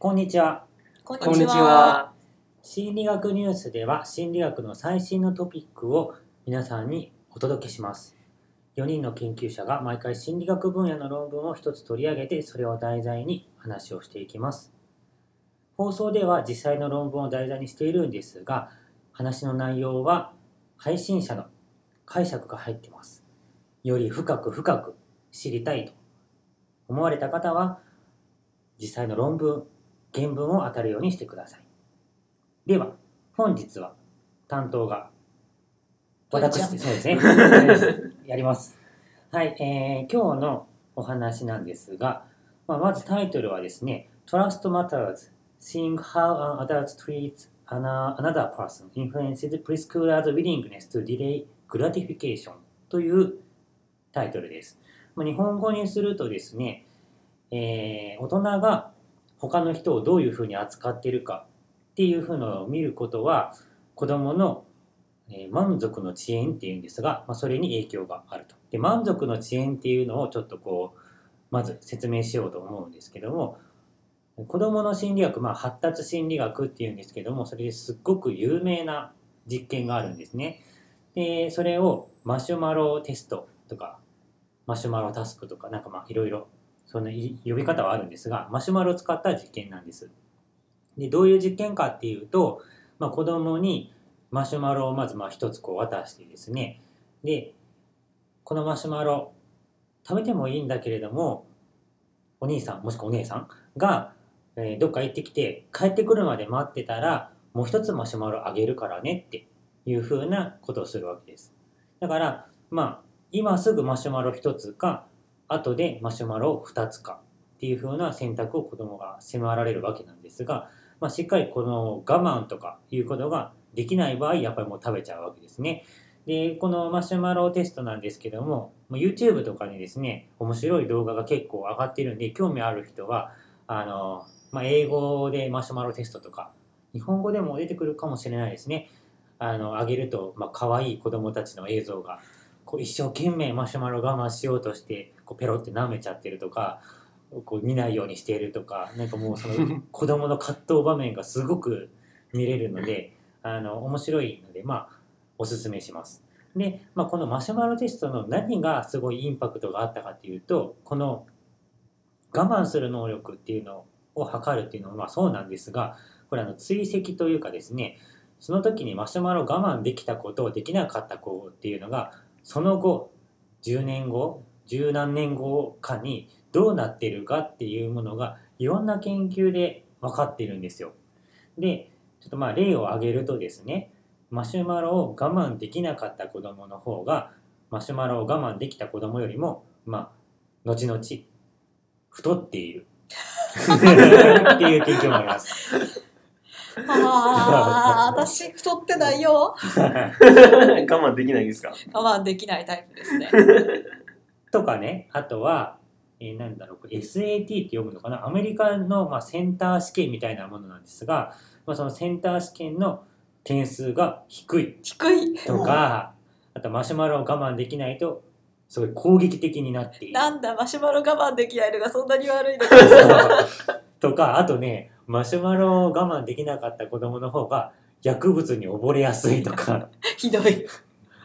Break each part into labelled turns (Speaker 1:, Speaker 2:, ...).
Speaker 1: こんにちは。
Speaker 2: こん
Speaker 3: にちは。
Speaker 1: 心理学ニュースでは心理学の最新のトピックを皆さんにお届けします。4人の研究者が毎回心理学分野の論文を一つ取り上げてそれを題材に話をしていきます。放送では実際の論文を題材にしているんですが話の内容は配信者の解釈が入ってます。より深く深く知りたいと思われた方は実際の論文、原文を当たるようにしてください。では、本日は担当が私で、そうですね。やります。はい、えー今日のお話なんですが、まあ、まずタイトルはですね、Trust Matters Seeing How an Adult Treats an- Another Person Influences Preschoolers' Willingness to Delay Gratification というタイトルです。まあ、日本語にするとですね、えー大人が他の人をどういうふうに扱ってるかっていうふうのを見ることは子どもの、満足の遅延っていうんですが、まあ、それに影響があると。で満足の遅延っていうのをちょっとこうまず説明しようと思うんですけども子どもの心理学、まあ、発達心理学っていうんですけどもそれですっごく有名な実験があるんですね。でそれをマシュマロテストとかマシュマロタスクとかなんかまあいろいろその呼び方はあるんですがマシュマロを使った実験なんです。でどういう実験かっていうと、まあ、子供にマシュマロをまずまあ一つこう渡してですねでこのマシュマロ食べてもいいんだけれどもお兄さんもしくはお姉さんが、えーどっか行ってきて帰ってくるまで待ってたらもう一つマシュマロあげるからねっていうふうなことをするわけですだからまあ今すぐマシュマロ一つか後でマシュマロ二つかっていうふうな選択を子供が迫られるわけなんですが、まあ、しっかりこの我慢とかいうことができない場合やっぱりもう食べちゃうわけですね。でこのマシュマロテストなんですけども YouTube とかにですね面白い動画が結構上がってるんで興味ある人はあの、まあ、英語でマシュマロテストとか日本語でも出てくるかもしれないですね。あの上げると、まあ可愛い子供たちの映像がこう一生懸命マシュマロ我慢しようとしてこうペロって舐めちゃってるとかこう見ないようにしているとかなんかもうその 子供の葛藤場面がすごく見れるのであの面白いのでまあおすすめします。で、まあ、このマシュマロテストの何がすごいインパクトがあったかっていうとこの我慢する能力っていうのを測るっていうのはまあそうなんですがこれあの追跡というかですねその時にマシュマロ我慢できたことできなかった子っていうのがその後10年後十何年後かにどうなってるかっていうものがいろんな研究で分かっているんですよ。でちょっとまあ例を挙げるとですねマシュマロを我慢できなかった子供の方がマシュマロを我慢できた子供よりもまあ後々太っている っていう研究もあります。
Speaker 2: ああ、私太ってないよ。
Speaker 3: 我慢できないですか？
Speaker 2: 我慢できないタイプですね。
Speaker 1: とかねあとは、えーなんだろう SAT って読むのかな？アメリカの、まあ、センター試験みたいなものなんですが、まあ、そのセンター試験の点数が低い
Speaker 2: 低い。
Speaker 1: とかあとマシュマロを我慢できないとすごい攻撃的になっている
Speaker 2: なんだ、マシュマロ我慢できないのがそんなに悪いのか。
Speaker 1: とかあとねマシュマロを我慢できなかった子供の方が薬物に溺れやすいとか
Speaker 2: ひどい。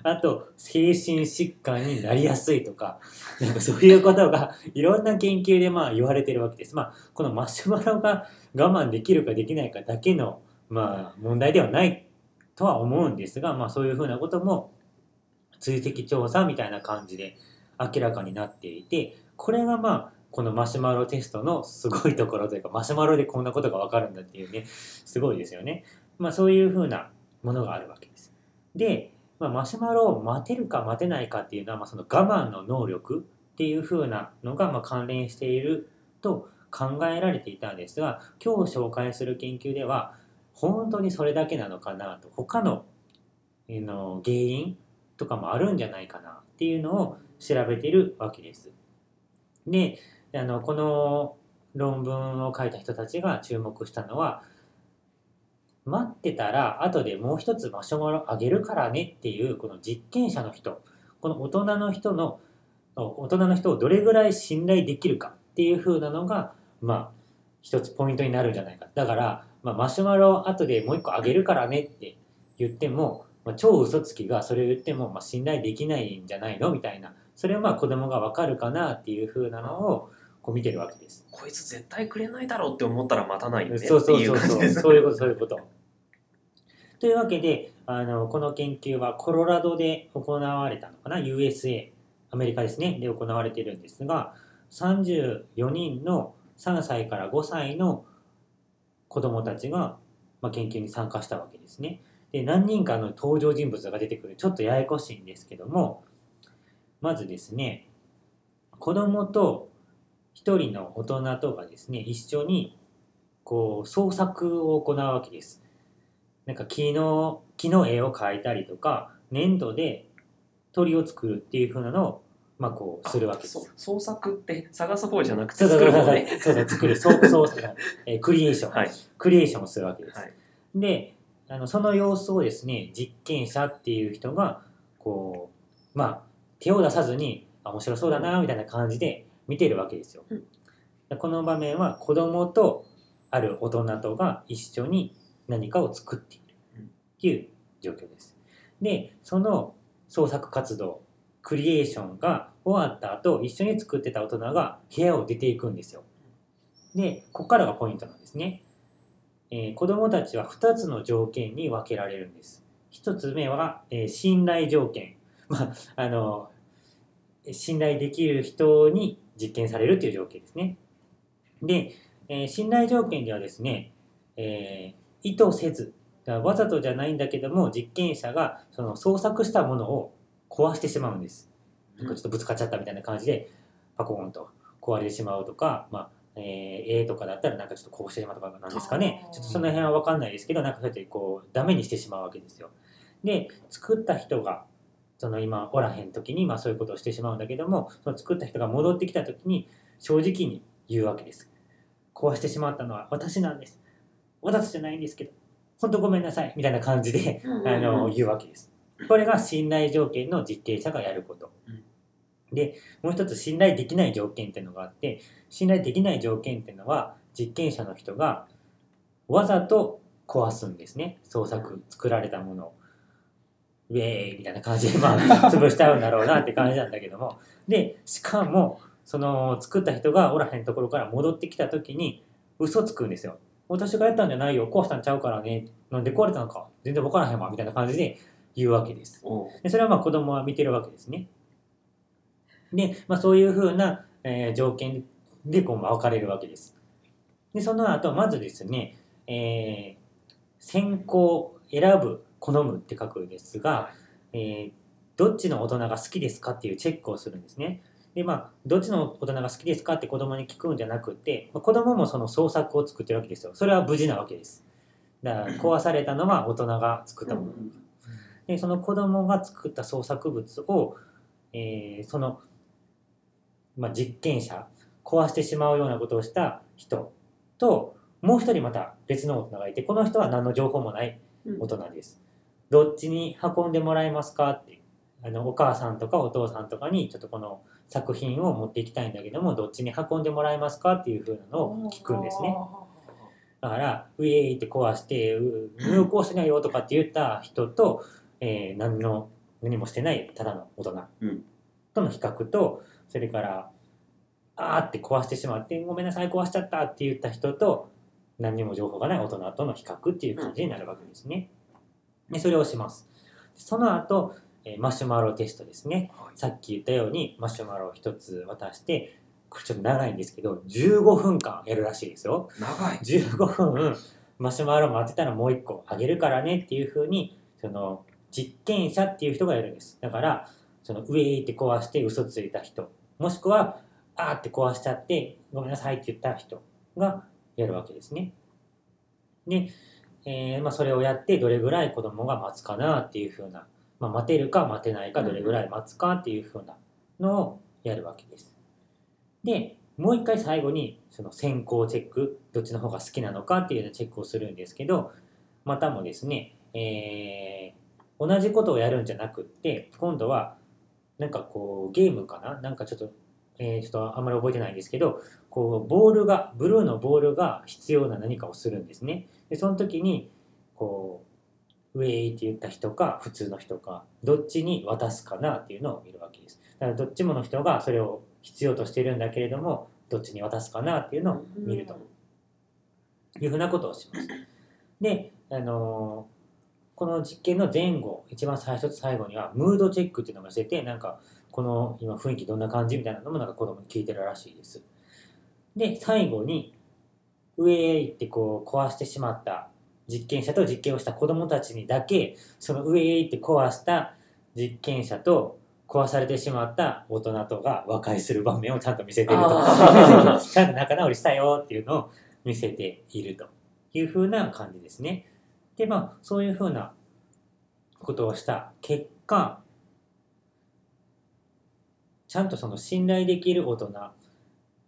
Speaker 1: あと精神疾患になりやすいとかなんかそういうことがいろんな研究でまあ言われてるわけです。まあこのマシュマロが我慢できるかできないかだけのまあ問題ではないとは思うんですが、まあ、そういうふうなことも追跡調査みたいな感じで明らかになっていてこれがまあこのマシュマロテストのすごいところというか マシュマロでこんなことが分かるんだっていうねすごいですよね。まあそういうふうなものがあるわけです。で、まあ、マシュマロを待てるか待てないかっていうのは、まあ、その我慢の能力っていうふうなのがまあ関連していると考えられていたんですが今日紹介する研究では本当にそれだけなのかなと他のえーの原因とかもあるんじゃないかなっていうのを調べているわけです。であのこの論文を書いた人たちが注目したのは待ってたら後でもう一つマシュマロあげるからねっていうこの実験者の人この大人の人の大人の人をどれぐらい信頼できるかっていう風なのがまあ一つポイントになるんじゃないか。だから、まあ、マシュマロ後でもう一個あげるからねって言っても、まあ、超嘘つきがそれを言っても、まあ、信頼できないんじゃないのみたいな。それをまあ子供が分かるかなっていう風なのをこう見てるわけです。
Speaker 3: こいつ絶対くれないだろうって思ったら待たないよね
Speaker 1: そうそうそうそうそういうことそういうこと。というわけであのこの研究はコロラドで行われたのかな？USA アメリカですねで行われているんですが34人の3歳から5歳の子どもたちが、まあ、研究に参加したわけですね。で何人かの登場人物が出てくるちょっとややこしいんですけどもまずですね子供と一人の大人とがですね一緒にこう創作を行うわけです。なんか木の木の絵を描いたりとか粘土で鳥を作るっていう風なのをまあこうするわけです。
Speaker 3: 創作って探す方じゃなくて
Speaker 1: そうそうそう。そう
Speaker 3: 作る方ね
Speaker 1: そうそう作る。そうそう。えークリエーション、
Speaker 3: はい。
Speaker 1: クリエーションをするわけです。
Speaker 3: はい。
Speaker 1: であのその様子をですね実験者っていう人がこうまあ手を出さずにあ面白そうだなみたいな感じで見てるわけですよ。
Speaker 3: うん
Speaker 1: でこの場面は子供とある大人とが一緒に何かを作っているっていう状況です。でその創作活動クリエーションが終わった後一緒に作ってた大人が部屋を出ていくんですよ。でここからがポイントなんですね。えー子どもたちは2つの条件に分けられるんです。1つ目は、えー信頼条件。まあ、あの、信頼できる人に実験されるという条件ですね。で、えー信頼条件ではですね、えー意図せず、わざとじゃないんだけども、実験者がその創作したものを壊してしまうんです。なんかちょっとぶつかっちゃったみたいな感じで、パコーンと壊れてしまうとか、まあ、えー、絵とかだったらなんかちょっとこうしてしまうとかなんですかねちょっとその辺は分かんないですけどなんかそうやってこうダメにしてしまうわけですよで作った人がその今おらへん時にまあそういうことをしてしまうんだけどもその作った人が戻ってきた時に正直に言うわけです壊してしまったのは私なんです私じゃないんですけど本当ごめんなさいみたいな感じで
Speaker 3: うん
Speaker 1: あの言うわけです。これが信頼条件の実験者がやること。
Speaker 3: うん
Speaker 1: で、もう一つ信頼できない条件っていうのがあって、信頼できない条件っていうのは実験者の人がわざと壊すんですね。創作、作られたものを。ウェーイみたいな感じで、まあ、潰しちゃうんだろうなって感じなんだけども。で、しかも、その作った人がおらへんところから戻ってきた時に嘘つくんですよ。私がやったんじゃないよ。壊したんちゃうからね。なんで壊れたのか全然分からへんわ。みたいな感じで言うわけです。でそれはまあ子供は見てるわけですね。で、まあ、そういうふうな、えー条件でこう分かれるわけです。で、その後、まずですね、えー選考、選ぶ、好むって書くんですが、えーどっちの大人が好きですかっていうチェックをするんですね。で、まあ、どっちの大人が好きですかって子供に聞くんじゃなくて、まあ、子供もその創作を作ってるわけですよ。それは無事なわけです。だから 壊されたのは大人が作ったもの。でその子供が作った創作物を、えーその、まあ、実験者壊してしまうようなことをした人ともう一人また別の大人がいてこの人は何の情報もない大人です。どっちに運んでもらえますかってあのお母さんとかお父さんとかにちょっとこの作品を持っていきたいんだけどもどっちに運んでもらえますかっていうふうなのを聞くんですね。だから、ウェーイって壊して、う入校してないよとかって言った人と、えー何の、何もしてないただの大人
Speaker 3: うん
Speaker 1: との比較と、それから、あーって壊してしまって、ごめんなさい、壊しちゃったって言った人と、何にも情報がない大人との比較っていう感じになるわけですね。で、それをします。その後、えーマシュマロテストですね。
Speaker 3: はい
Speaker 1: さっき言ったように、マシュマロを一つ渡して、これちょっと長いんですけど、15分間やるらしいですよ。
Speaker 3: 長い
Speaker 1: 15分マシュマロ待ってたらもう1個あげるからねっていう風にその実験者っていう人がやるんですだからそのウェイって壊して嘘ついた人もしくはあーって壊しちゃってごめんなさいって言った人がやるわけですねで、えーまあ、それをやってどれぐらい子供が待つかなっていう風な、まあ、待てるか待てないかどれぐらい待つかっていう風なのをやるわけです。でもう一回最後にその先行チェックどっちの方が好きなのかっていうようなチェックをするんですけどまたもですね、えー同じことをやるんじゃなくって今度はなんかこうゲームかな？なんかちょっと、えーちょっとあんまり覚えてないんですけどこうボールがブルーのボールが必要な何かをするんですね。でその時にこうウェイって言った人か普通の人かどっちに渡すかなっていうのを見るわけです。だからどっちもの人がそれを必要としてるんだけれどもどっちに渡すかなっていうのを見るというふうなことをします。であのーこの実験の前後一番最初と最後にはムードチェックっていうのがしててなんかこの今雰囲気どんな感じみたいなのもなんか子供に聞いてるらしいです。で最後に上へ行ってこう壊してしまった実験者と実験をした子供たちにだけその上へ行って壊した実験者と壊されてしまった大人とが和解する場面をちゃんと見せてると。
Speaker 3: あ
Speaker 1: ちゃんと仲直りしたよっていうのを見せていると。いうふうな感じですね。でまあそういうふうなことをした結果ちゃんとその信頼できる大人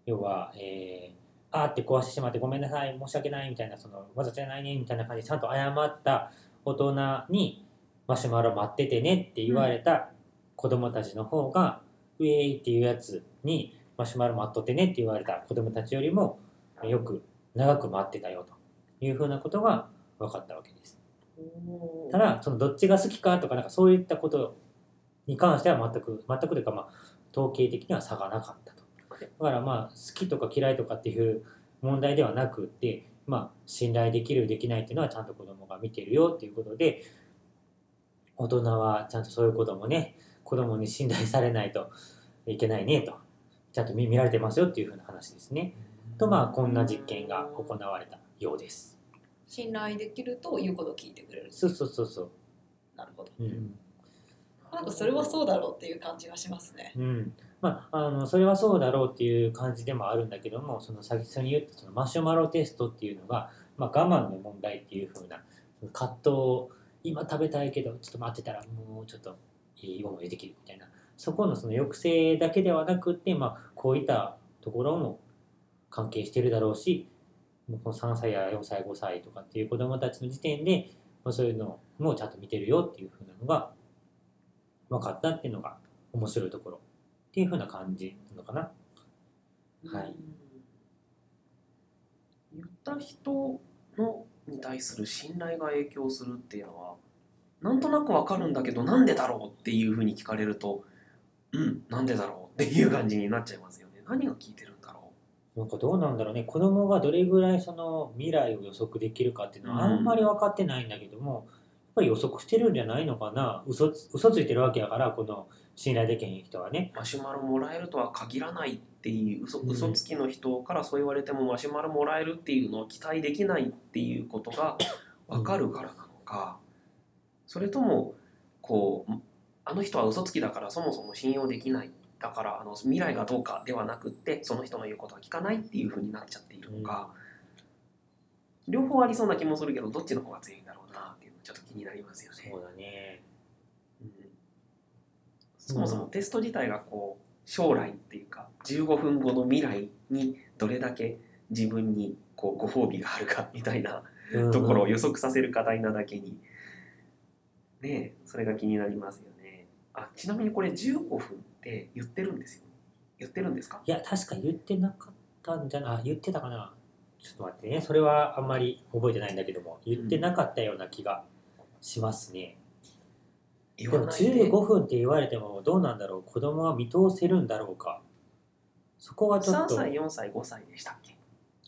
Speaker 1: 要は、えーあーって壊してしまってごめんなさい申し訳ないみたいなそのわざとじゃないねみたいな感じでちゃんと謝った大人にマシュマロ待っててねって言われた子供たちの方が、ウェイっていうやつにマシュマロ待っとってねって言われた子供たちよりもよく長く待ってたよというふうなことが分かったわけです。ただそのどっちが好きかとかなんかそういったことに関しては全く全くというかまあ統計的には差がなかったと。だからまあ好きとか嫌いとかっていう問題ではなくってまあ信頼できるできないっていうのはちゃんと子供が見てるよっていうことで大人はちゃんとそういうこともね子供に信頼されないといけないねとちゃんと見見られてますよっていうふうな話ですね。とまあこんな実験が行われたようです。
Speaker 2: 信頼できると言うことを聞いてくれる
Speaker 1: そうそうそうそう。
Speaker 2: なるほど
Speaker 1: うん
Speaker 2: なんかそれはそうだろうっていう感じがしますね。
Speaker 1: うん、まああのそれはそうだろうっていう感じでもあるんだけどもその先に言ったそのマシュマロテストっていうのが、まあ、我慢の問題っていう風な葛藤を今食べたいけどちょっと待ってたらもうちょっといい思いできるみたいなそこのその抑制だけではなくって、まあ、こういったところも関係してるだろうしもうこの3歳や4歳5歳とかっていう子どもたちの時点で、まあ、そういうのもちゃんと見てるよっていう風なのが分かったっていうのが面白いところっていう風な感じなのかな。はい。
Speaker 3: 言った人のに対する信頼が影響するっていうのはなんとなくわかるんだけどなんでだろうっていうふうに聞かれるとうんなんでだろうっていう感じになっちゃいますよね。何が聞いてるんだろ
Speaker 1: なんかどうなんだろうね。子供がどれぐらいその未来を予測できるかっていうのは
Speaker 3: うん
Speaker 1: あんまり分かってないんだけども、ぱり予測してるんじゃないのかな。嘘つ嘘ついてるわけやからこの信頼できへん人はね。
Speaker 3: うマシュマロもらえるとは限らないっていう嘘
Speaker 1: うん。
Speaker 3: 嘘つきの人からそう言われてもマシュマロもらえるっていうのは期待できないっていうことがわかるからなのか。それともこうあの人は嘘つきだからそもそも信用できない。だからあの未来がどうかではなくってその人の言うことは聞かないっていうふうになっちゃっているのか、両方ありそうな気もするけどどっちの方が強いんだろうなってちょっと気になりますよね。
Speaker 1: そうだね。
Speaker 3: うん。そもそもテスト自体がこう将来っていうか15分後の未来にどれだけ自分にこうご褒美があるかみたいなところを予測させる課題なだけに。ねえそれが気になりますよね。あちなみにこれ15分って言ってるんですよ言ってるんですか？
Speaker 1: いや確か言ってなかったんじゃないあ言ってたかな。ちょっと待ってね。それはあんまり覚えてないんだけども。言ってなかったような気がしますね、でも
Speaker 3: 言わないで
Speaker 1: 15分って言われてもどうなんだろう？子供は見通せるんだろうか？そこはちょっ
Speaker 3: 3
Speaker 1: と
Speaker 3: 歳4歳5歳でしたっけ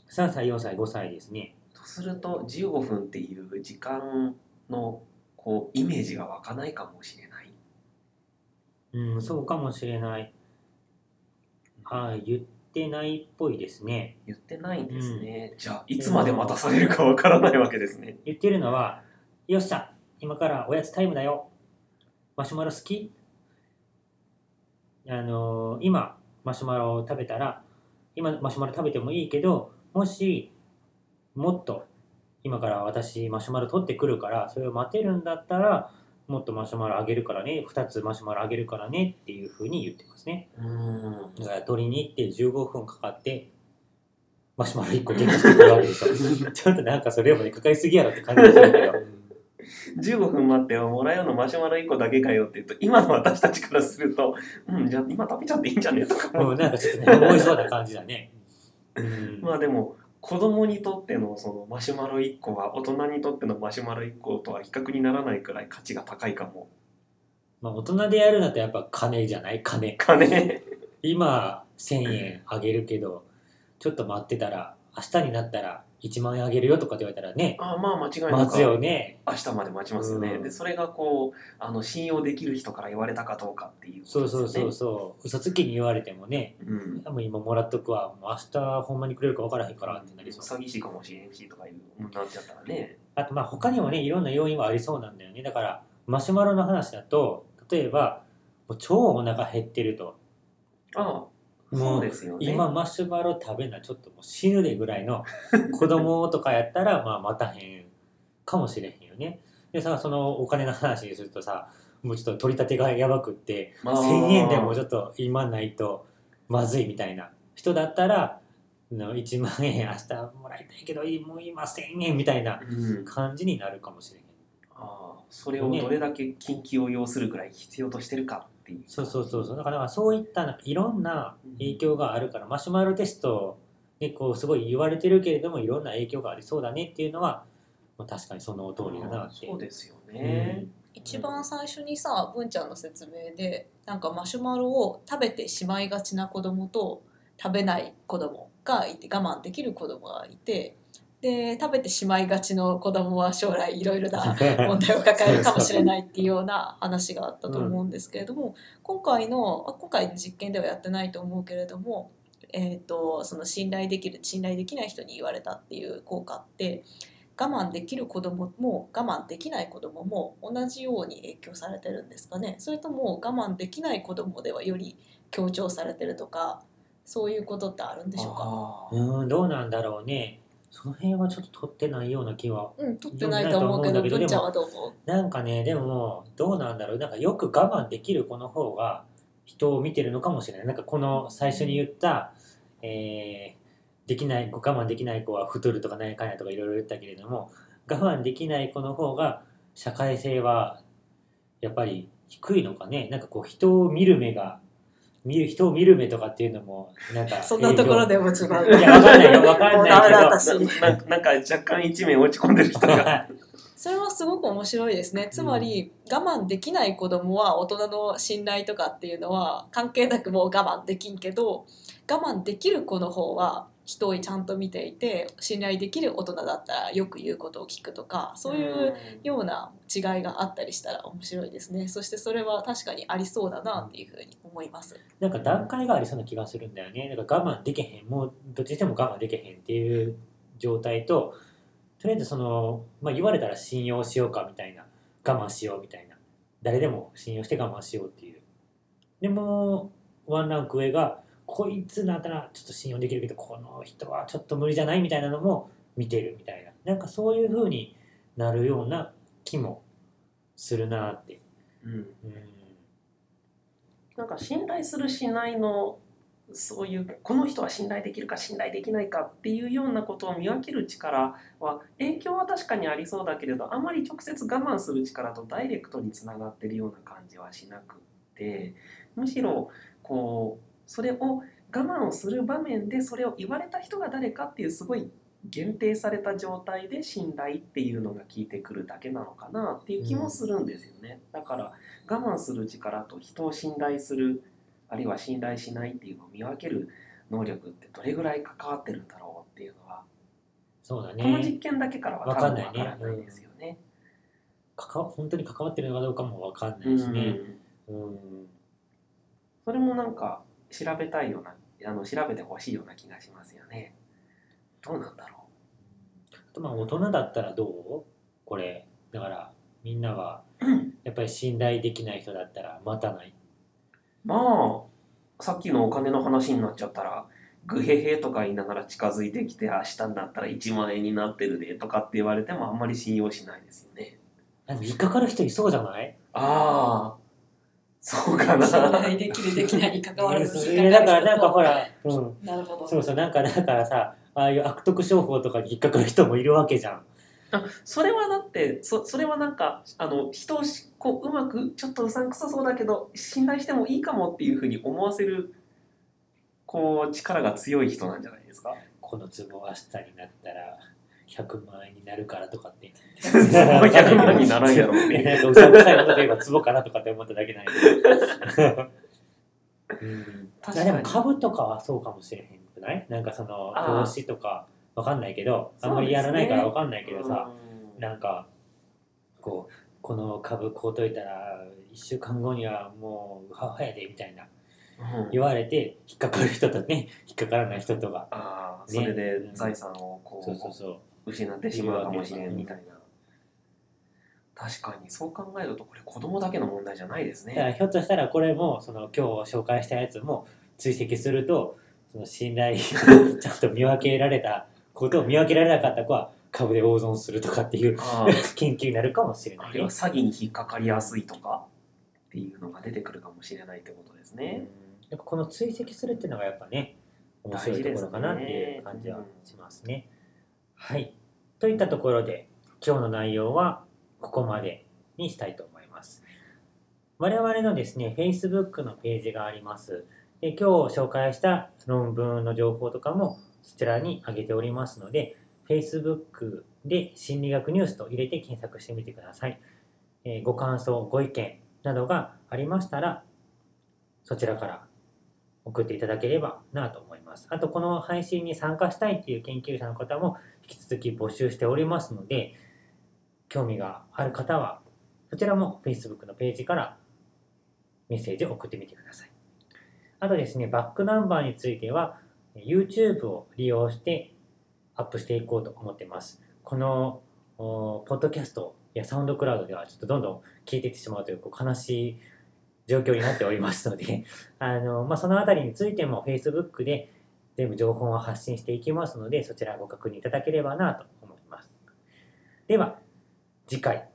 Speaker 1: ？3歳4歳5歳ですね。
Speaker 3: とすると15分っていう時間のこうイメージが湧かないかもしれない。
Speaker 1: うんそうかもしれない。はい言ってないっぽいですね。
Speaker 3: 言ってないんですね、じゃあいつまで待たされるかわからないわけですね。
Speaker 1: 言ってるのは「よっしゃ今からおやつタイムだよ。マシュマロ好き?」あのー今マシュマロを食べたら今マシュマロ食べてもいいけどもしもっと今から私マシュマロ取ってくるからそれを待てるんだったらもっとマシュマロあげるからね2つマシュマロあげるからねっていうふうに言ってますね。
Speaker 3: うん。
Speaker 1: だから取りに行って15分かかってマシュマロ1個ゲットしてくるわけでしょ。ちょっとなんかそれよりもかかりすぎやろって感じでするけど
Speaker 3: 15分待ってもらえるのマシュマロ1個だけかよって言うと今の私たちからするとうんじゃあ今食べちゃっていいんじゃねとか
Speaker 1: うん、なんかちょっとね、思いそうな感じだね。うん。
Speaker 3: まあでも子供にとってのそのマシュマロ1個は大人にとってのマシュマロ1個とは比較にならないくらい価値が高いかも。
Speaker 1: まあ、大人でやるんだったらやっぱ金じゃない？金。
Speaker 3: 金
Speaker 1: 今、1000円あげるけど、ちょっと待ってたら、明日になったら1万円あげるよとかって言われたらね、
Speaker 3: ああまあ間違いなく
Speaker 1: 待つよね。
Speaker 3: 明日まで待ちますよね、
Speaker 1: うん
Speaker 3: でそれがこうあの信用できる人から言われたかどうかっていうこと
Speaker 1: そうそうそうそう。嘘つきに言われてもね、
Speaker 3: うん
Speaker 1: もう今もらっとくわ。もう明日ほんまにくれるか分からへんからってなりそう。
Speaker 3: 詐欺師かもしれんしとかいうなっちゃったらね
Speaker 1: あとまあ他にもね、いろんな要因はありそうなんだよね。だから、マシュマロの話だと、例えば、超お腹減ってると。
Speaker 3: ああ
Speaker 1: も
Speaker 3: そううですよね。
Speaker 1: 今マシュマロ食べなちょっともう死ぬでぐらいの子供とかやったら まあ待たへんかもしれへんよね。でさそのお金の話にするとさもうちょっと取り立てがやばくって
Speaker 3: まあ
Speaker 1: 1,000円でもちょっと今ないとまずいみたいな人だったらの1万円明日もらいたいけどもう今1,000円みたいな
Speaker 3: うん。
Speaker 1: 感じになるかもしれへん。
Speaker 3: ああそれをどれだけ緊急を要するくらい必要としてるかっていう。
Speaker 1: そうそうそうそう。だからそういったなんかいろんな影響があるから、マシュマロテストでこうすごい言われてるけれどもいろんな影響がありそうだねっていうのは、まあ、確かにその通りだなって。
Speaker 3: そうですよね、
Speaker 2: 一番最初にさ文ちゃんの説明でなんかマシュマロを食べてしまいがちな子供と食べない子供がいて我慢できる子供がいてで食べてしまいがちの子供は将来いろいろな 問題を抱えるかもしれないっていうような話があったと思うんですけれども、今回のあ今回の実験ではやってないと思うけれども、えー、とその信頼できる信頼できない人に言われたっていう効果って我慢できる子供も我慢できない子供も同じように影響されてるんですかね。それとも我慢できない子供ではより強調されてるとかそういうことってあるんでしょうか？
Speaker 1: うんどうなんだろうねその辺はちょっと取ってないような気は
Speaker 2: うん取ってないと思うけど
Speaker 1: 読んでないと思うんだけど
Speaker 2: 文ちゃんはどう思う？
Speaker 1: なんかねでもどうなんだろう？なんかよく我慢できる子の方が人を見てるのかもしれない。なんかこの最初に言った、えーできない我慢できない子は太るとか何やかんやとかいろいろ言ったけれども我慢できない子の方が社会性はやっぱり低いのかね？なんかこう人を見る目が見る人を見る目とかっていうのもなんか
Speaker 2: そんなところでも違う
Speaker 1: いやわかんないよ。わかん
Speaker 2: もうダメだ
Speaker 1: ない
Speaker 2: 私
Speaker 3: なななんか若干一面落ち込んでる人
Speaker 1: けど
Speaker 3: が。
Speaker 2: それはすごく面白いですね。つまり、我慢できない子供は大人の信頼とかっていうのは関係なくもう我慢できんけど我慢できる子の方は人をちゃんと見ていて信頼できる大人だったらよく言うことを聞くとかそういうような違いがあったりしたら面白いですね。そしてそれは確かにありそうだなっていうふうに思います。
Speaker 1: なんか段階がありそうな気がするんだよね。なんか我慢できへん、もうどっちにしても我慢できへんっていう状態と、とりあえずその、まあ、言われたら信用しようかみたいな、我慢しようみたいな、誰でも信用して我慢しようっていう。でも、ワンランク上が、こいつなったらちょっと信用できるけど、この人はちょっと無理じゃないみたいなのも見てるみたいな。なんかそういう風になるような気もするなって。
Speaker 3: うん
Speaker 1: うん
Speaker 3: なんか信頼するしないのそういうこの人は信頼できるか信頼できないかっていうようなことを見分ける力は影響は確かにありそうだけれどあまり直接我慢する力とダイレクトにつながってるような感じはしなくてむしろこうそれを我慢をする場面でそれを言われた人が誰かっていうすごい限定された状態で信頼っていうのが効いてくるだけなのかなっていう気もするんですよね。だから我慢する力と人を信頼するあるいは信頼しないっていうのを見分ける能力ってどれぐらい関わってるんだろうっていうのは、
Speaker 1: そうだね。
Speaker 3: この実験だけからは多分わ
Speaker 1: わか
Speaker 3: らないですよね。
Speaker 1: 関わ本当に関わってるのかどうかもわかんな
Speaker 3: うん
Speaker 1: いしね。うん。
Speaker 3: それもなんか調べたいようなあの調べてほしいような気がしますよね。どうなんだろ
Speaker 1: あとまあ大人だったらどう？これ。だからみんなはやっぱり信頼できない人だったら待たない。
Speaker 3: う。まあさっきのお金の話になっちゃったらグヘヘとか言いながら近づいてきて明日になったら1万円になってるでとかって言われてもあんまり信用しないですよね。
Speaker 1: 引っかかる人いそうじゃない？
Speaker 3: ああそうかな。
Speaker 2: 信頼できるできないに関わらず
Speaker 1: いやだからなんかほら、うん。
Speaker 2: なるほど
Speaker 1: そうそう、なんかだからさ、ああいう悪徳商法とかに引っかかる人もいるわけじゃん。
Speaker 3: それはだってそそれはなんかあの人をしこううまくちょっとうさんくさそうだけど信頼してもいいかもっていうふうに思わせるこう力が強い人なんじゃないですか？
Speaker 1: この壺明日になったら100万円になるからとかって。
Speaker 3: 100万にならんやろっていう。
Speaker 1: さんくさいことといえば壺かなとかって思っただけなん。やけどうん
Speaker 3: 確か
Speaker 1: でも株とかはそうかもしれへんくない？なんかその投資とかわかんないけどあんまりやらないからわかんないけどさ、
Speaker 3: うん。
Speaker 1: なんかこうこの株買うといたら1週間後にはもうウハウハやでみたいな。
Speaker 3: うん。
Speaker 1: 言われて引っかかる人とね引っかからない人とが
Speaker 3: ああ
Speaker 1: ね。
Speaker 3: それで財産をこ
Speaker 1: そうそうそう
Speaker 3: う失ってしまうかもしれんみたいな確かにそう考えるとこれ子供だけの問題じゃないです
Speaker 1: だから
Speaker 3: ね
Speaker 1: ひょっとしたらこれもその今日紹介したやつも追跡するとその信頼 ちゃんと見分けられたことを見分けられなかった子は株で大損するとかっていう
Speaker 3: あ
Speaker 1: 研究になるかもしれないね
Speaker 3: あるいは。詐欺に引っかかりやすいとかっていうのが出てくるかもしれないってことですね。
Speaker 1: やっぱこの追跡するっていうのがやっぱね面白いところかなっていう感じはしますね。はい。といったところで今日の内容はここまでにしたいと思います。我々のですね Facebook のページがあります。で今日紹介した論文の情報とかもそちらに上げておりますので Facebook で心理学ニュースと入れて検索してみてください。えーご感想、ご意見などがありましたらそちらから送っていただければなと思います。あと、この配信に参加したいっていう研究者の方も引き続き募集しておりますので、興味がある方は、そちらも Facebook のページからメッセージを送ってみてください。あとですね、バックナンバーについては、YouTube を利用してアップしていこうと思ってます。この、ポッドキャストやサウンドクラウドではちょっとどんどん聞いていってしまうというこう悲しい状況になっておりますので、あの、まあ、そのあたりについても Facebook で全部情報を発信していきますので、そちらご確認いただければなと思います。では、次回、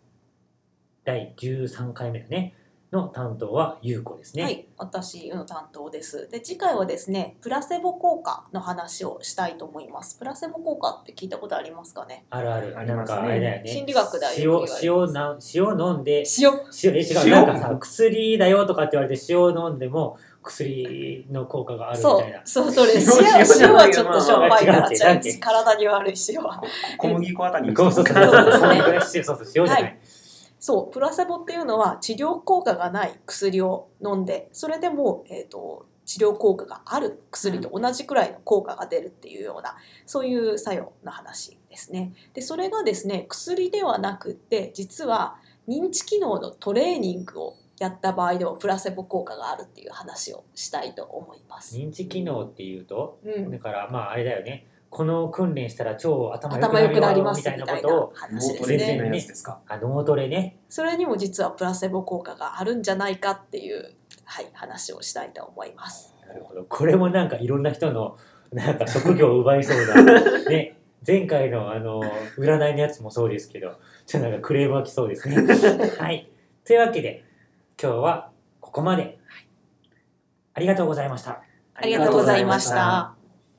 Speaker 1: 第13回目だね、の担当はゆうこですね。
Speaker 2: はい、私の担当です。で、次回はですね、プラセボ効果の話をしたいと思います。プラセボ効果って聞いたことありますかね？
Speaker 1: あるある。なん
Speaker 3: ありますね
Speaker 1: かあれだよね。
Speaker 2: 心理学では
Speaker 1: 塩、
Speaker 2: よく言われ
Speaker 1: 塩な、塩飲んで、
Speaker 2: 塩。
Speaker 1: 塩、え、違う、
Speaker 3: 塩
Speaker 1: なんかさ、薬だよとかって言われて塩飲んでも薬の効果があるみ
Speaker 2: そう
Speaker 1: たいな。、
Speaker 2: そう、それ。塩、
Speaker 3: 塩じゃ
Speaker 2: 塩
Speaker 3: ない
Speaker 2: はちょっとしょっぱいから、
Speaker 1: 違うってなんて
Speaker 2: 体に悪い塩は。
Speaker 3: 小麦粉あたりに
Speaker 1: そうそうそう。塩そうそう、塩じゃな
Speaker 2: はいい。そう、プラセボっていうのは治療効果がない薬を飲んで、それでも、えー、と治療効果がある薬と同じくらいの効果が出るっていうような、そういう作用の話ですね。で、それがですね、薬ではなくって、実は認知機能のトレーニングをやった場合でもプラセボ効果があるっていう話をしたいと思います。
Speaker 1: 認知機能っていうと、
Speaker 2: うん
Speaker 1: だからまああれだよね。この訓練したら超頭良く
Speaker 2: 頭良くなりますみたい
Speaker 1: みたいなこ
Speaker 2: な
Speaker 1: とを、
Speaker 2: 話です
Speaker 3: 脳トレですか？
Speaker 1: あ脳トレね。
Speaker 2: それにも実はプラセボ効果があるんじゃないかっていう、はい、話をしたいと思います。
Speaker 1: なるほど。これもなんかいろんな人のなんか職業を奪いそうな。ね。前回のあの、占いのやつもそうですけど、ちょっとなんかクレームが来そうですね。はい。というわけで、今日はここまで。ありがとうございました。
Speaker 2: ありがとうございました。